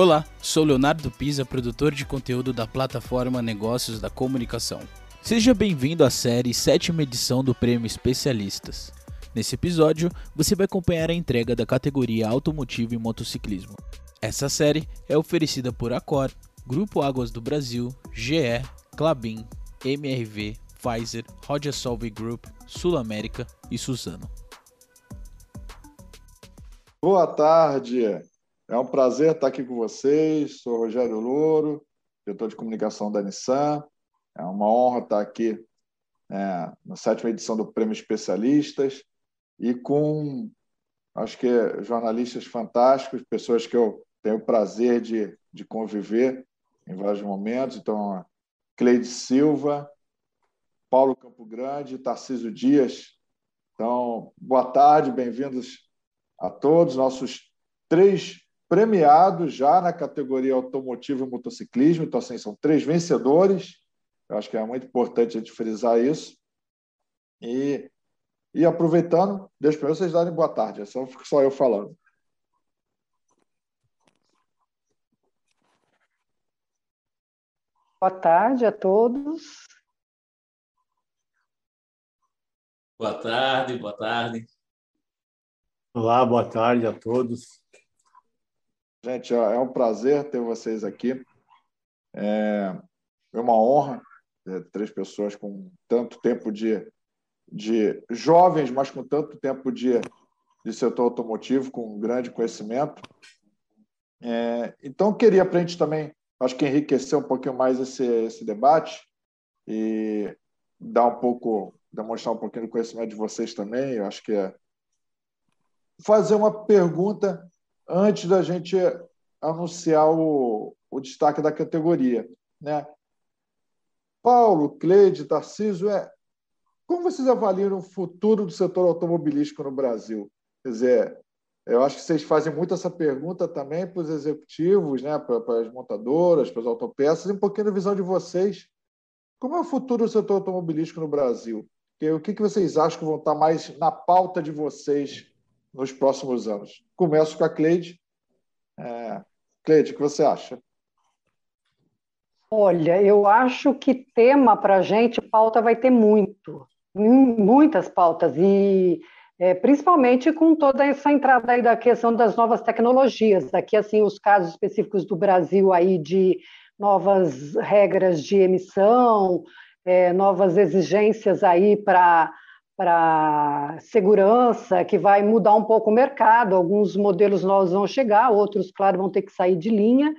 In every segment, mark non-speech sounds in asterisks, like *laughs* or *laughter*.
Olá, sou Leonardo Pisa, produtor de conteúdo da plataforma Negócios da Comunicação. Seja bem-vindo à série sétima edição do Prêmio Especialistas. Nesse episódio, você vai acompanhar a entrega da categoria Automotivo e Motociclismo. Essa série é oferecida por Acor, Grupo Águas do Brasil, GE, Clabin, MRV, Pfizer, Roger Group, Sul América e Suzano. Boa tarde, é um prazer estar aqui com vocês. Sou Rogério Louro, diretor de comunicação da Nissan. É uma honra estar aqui é, na sétima edição do Prêmio Especialistas e com, acho que, jornalistas fantásticos, pessoas que eu tenho o prazer de, de conviver em vários momentos. Então, Cleide Silva, Paulo Campo Grande, Tarcísio Dias. Então, boa tarde, bem-vindos a todos, nossos três premiados já na categoria automotivo e motociclismo. Então, assim, são três vencedores. Eu acho que é muito importante a gente frisar isso. E, e aproveitando, deixa para vocês darem boa tarde. É só, só eu falando. Boa tarde a todos. Boa tarde, boa tarde. Olá, boa tarde a todos. Gente, é um prazer ter vocês aqui. É, é uma honra ter três pessoas com tanto tempo de, de jovens, mas com tanto tempo de, de setor automotivo, com grande conhecimento. É, então, queria para a gente também, acho que enriquecer um pouquinho mais esse, esse debate e dar um pouco, demonstrar um pouquinho do conhecimento de vocês também. Eu acho que é fazer uma pergunta antes da gente anunciar o, o destaque da categoria. Né? Paulo, Cleide, Tarcísio, é, como vocês avaliam o futuro do setor automobilístico no Brasil? Quer dizer, eu acho que vocês fazem muito essa pergunta também para os executivos, né, para, para as montadoras, para as autopeças, e um pouquinho da visão de vocês. Como é o futuro do setor automobilístico no Brasil? O que, vocês acham que vão estar mais na pauta de vocês nos próximos anos. Começo com a Cleide. É, Cleide, o que você acha? Olha, eu acho que tema para a gente, pauta vai ter muito, muitas pautas, e é, principalmente com toda essa entrada aí da questão das novas tecnologias. Aqui, assim, os casos específicos do Brasil aí de novas regras de emissão, é, novas exigências aí para para segurança, que vai mudar um pouco o mercado. Alguns modelos novos vão chegar, outros, claro, vão ter que sair de linha.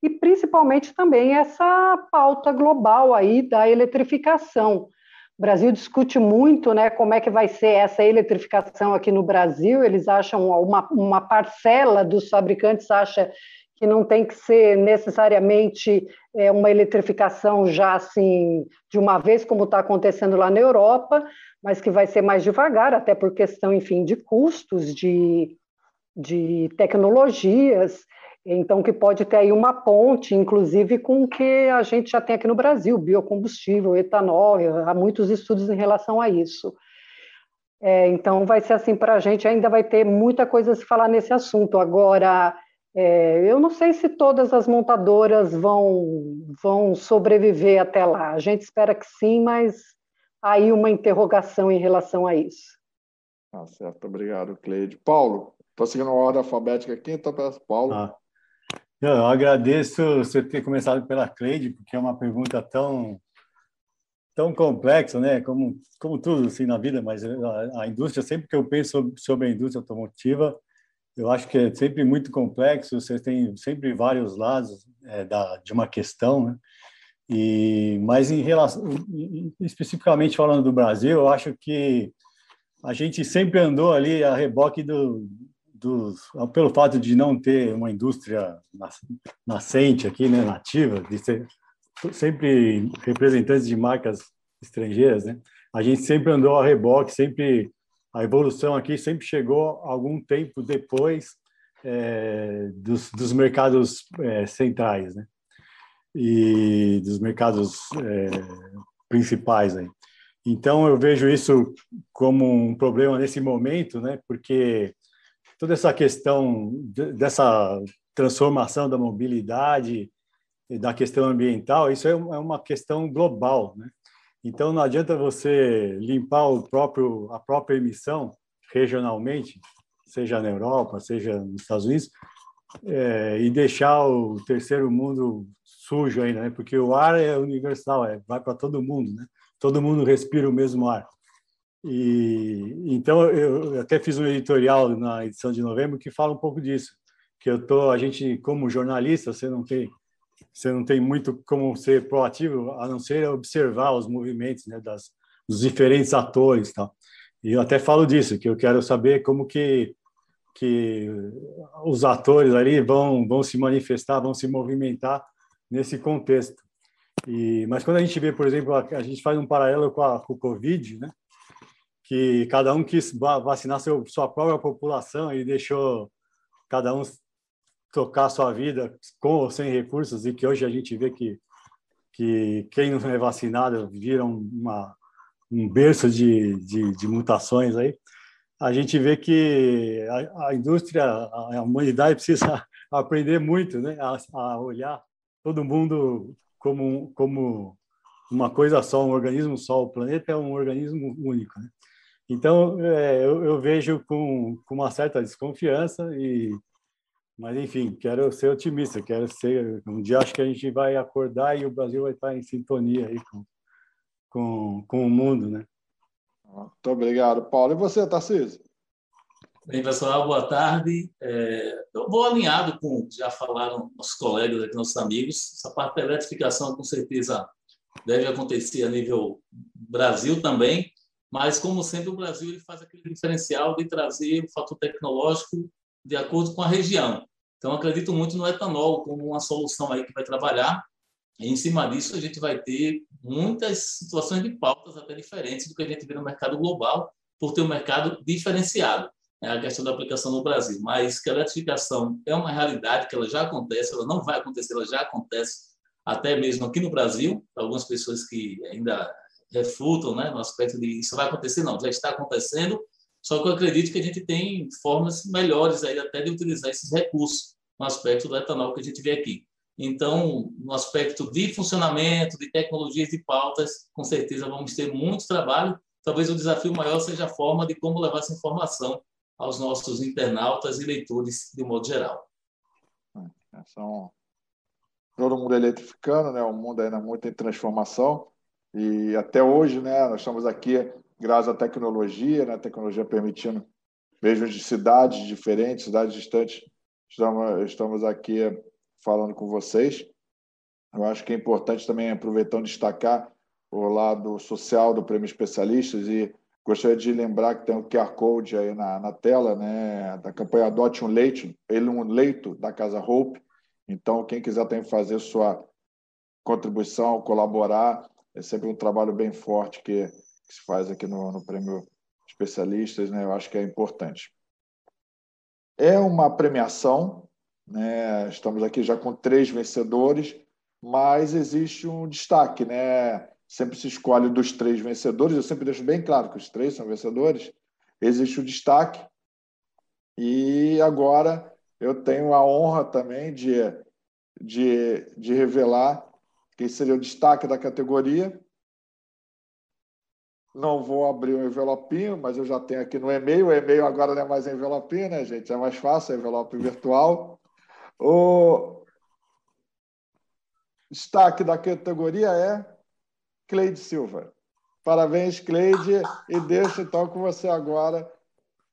E principalmente também essa pauta global aí da eletrificação. O Brasil discute muito né, como é que vai ser essa eletrificação aqui no Brasil. Eles acham, uma, uma parcela dos fabricantes acha que não tem que ser necessariamente é, uma eletrificação já assim de uma vez, como está acontecendo lá na Europa, mas que vai ser mais devagar, até por questão, enfim, de custos, de, de tecnologias, então que pode ter aí uma ponte, inclusive com o que a gente já tem aqui no Brasil, biocombustível, etanol, há muitos estudos em relação a isso. É, então vai ser assim para a gente, ainda vai ter muita coisa a se falar nesse assunto. Agora, é, eu não sei se todas as montadoras vão, vão sobreviver até lá. A gente espera que sim, mas aí uma interrogação em relação a isso. Ah, certo, obrigado, Cleide. Paulo, estou seguindo a ordem alfabética aqui, então peço Paulo. Ah. Eu agradeço você ter começado pela Cleide, porque é uma pergunta tão tão complexa, né? Como como tudo assim na vida, mas a, a indústria sempre que eu penso sobre, sobre a indústria automotiva, eu acho que é sempre muito complexo. Você tem sempre vários lados é, da de uma questão, né? E, mas em relação, especificamente falando do Brasil, eu acho que a gente sempre andou ali a reboque do, do pelo fato de não ter uma indústria nascente aqui, né, nativa, de ser sempre representantes de marcas estrangeiras, né? A gente sempre andou a reboque, sempre a evolução aqui sempre chegou algum tempo depois é, dos, dos mercados é, centrais, né? e dos mercados é, principais aí. Então eu vejo isso como um problema nesse momento, né? Porque toda essa questão dessa transformação da mobilidade, da questão ambiental, isso é, é uma questão global, né? Então não adianta você limpar o próprio a própria emissão regionalmente, seja na Europa, seja nos Estados Unidos, é, e deixar o terceiro mundo sujo ainda, né? Porque o ar é universal, é, vai para todo mundo, né? Todo mundo respira o mesmo ar. E então eu até fiz um editorial na edição de novembro que fala um pouco disso, que eu tô a gente como jornalista, você não tem você não tem muito como ser proativo a não ser observar os movimentos, né, das dos diferentes atores, tal. E eu até falo disso, que eu quero saber como que que os atores ali vão vão se manifestar, vão se movimentar nesse contexto. E mas quando a gente vê, por exemplo, a, a gente faz um paralelo com, a, com o Covid, né? que cada um quis vacinar seu, sua própria população e deixou cada um tocar sua vida com ou sem recursos e que hoje a gente vê que que quem não é vacinado vira uma, um berço de, de, de mutações aí, a gente vê que a, a, indústria, a humanidade precisa *laughs* aprender muito, né, a, a olhar todo mundo como, como uma coisa só, um organismo só. O planeta é um organismo único. Né? Então, é, eu, eu, vejo com, com uma certa desconfiança, e, mas enfim, quero ser otimista, quero ser. Um dia acho que a gente vai acordar e o Brasil vai estar em sintonia aí com, com, com o mundo, né? Muito obrigado, Paulo. E você, Tarcísio? Bem, pessoal, boa tarde. É, eu vou alinhado com o que já falaram nossos colegas aqui, nossos amigos. Essa parte da eletrificação, com certeza, deve acontecer a nível Brasil também, mas, como sempre, o Brasil ele faz aquele diferencial de trazer o fator tecnológico de acordo com a região. Então, acredito muito no etanol como uma solução aí que vai trabalhar. E, em cima disso, a gente vai ter muitas situações de pautas até diferentes do que a gente vê no mercado global, por ter um mercado diferenciado. É a questão da aplicação no Brasil. Mas que a eletrificação é uma realidade, que ela já acontece, ela não vai acontecer, ela já acontece até mesmo aqui no Brasil. Algumas pessoas que ainda refutam, né, no aspecto de isso vai acontecer, não, já está acontecendo, só que eu acredito que a gente tem formas melhores aí até de utilizar esses recursos no aspecto do etanol que a gente vê aqui. Então, no aspecto de funcionamento, de tecnologias de pautas, com certeza vamos ter muito trabalho. Talvez o desafio maior seja a forma de como levar essa informação aos nossos internautas e leitores de modo geral. É, são todo mundo eletrificando, né? O mundo ainda muito em transformação. E até hoje, né, nós estamos aqui graças à tecnologia, né, a tecnologia permitindo, mesmo de cidades diferentes, cidades distantes, estamos, aqui falando com vocês. Eu acho que é importante também, aproveitando, destacar o lado social do Prêmio Especialistas e gostaria de lembrar que tem o QR Code aí na, na tela, né, da campanha Adote um Leito, ele um leito da Casa Hope. Então, quem quiser também fazer sua contribuição, colaborar, é sempre um trabalho bem forte que, se faz aqui no, no Prêmio Especialistas, né? eu acho que é importante. É uma premiação, né? estamos aqui já com três vencedores, mas existe um destaque, né? Sempre se escolhe dos três vencedores, eu sempre deixo bem claro que os três são vencedores, existe o destaque, e agora eu tenho a honra também de, de, de revelar que seria o destaque da categoria. Não vou abrir o envelopinho, mas eu já tenho aqui no e-mail. O e-mail agora não é mais envelopinho, né, gente? É mais fácil, é envelope virtual. O destaque da categoria é Cleide Silva. Parabéns, Cleide, e deixo então com você agora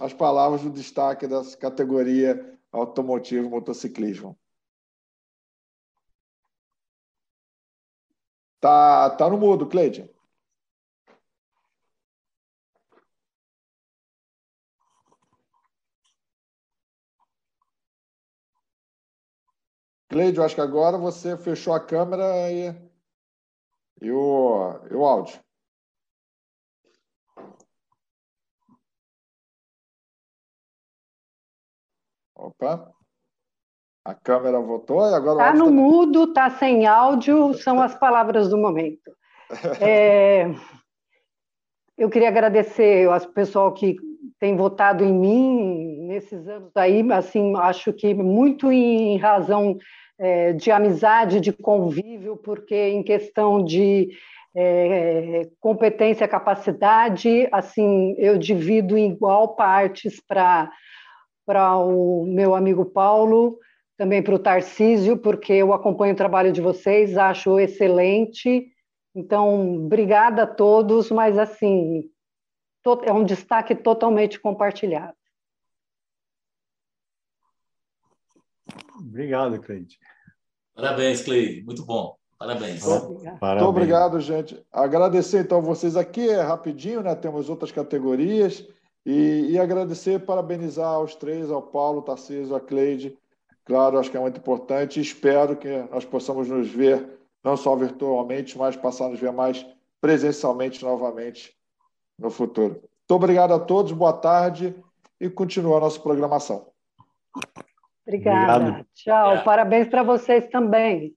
as palavras do destaque dessa categoria automotivo motociclismo. Tá, tá no mudo, Cleide. Cleide, eu acho que agora você fechou a câmera e, e, o, e o áudio. Opa. A câmera voltou e agora. Está no mudo, está sem áudio, são as palavras do momento. *laughs* É, eu queria agradecer ao pessoal que tem votado em mim nesses anos aí, assim, acho que muito em razão é, de amizade, de convívio, porque em questão de é, competência, capacidade, assim, eu divido em igual partes para para o meu amigo Paulo, também para o Tarcísio, porque eu acompanho o trabalho de vocês, acho excelente. Então, obrigada a todos, mas assim, é um destaque totalmente compartilhado. Obrigado, Cleide. Parabéns, Cleide. Muito bom. Parabéns. Parabéns. Muito obrigado, gente. Agradecer, então, vocês aqui, é rapidinho, né? Temos outras categorias. E, e agradecer e parabenizar aos três, ao Paulo, Tarcísio, a Cleide. Claro, acho que é muito importante. Espero que nós possamos nos ver, não só virtualmente, mas passar a nos ver mais presencialmente novamente no futuro. Muito obrigado a todos, boa tarde e continua a nossa programação. Obrigada. Obrigado. Tchau. Parabéns para vocês também.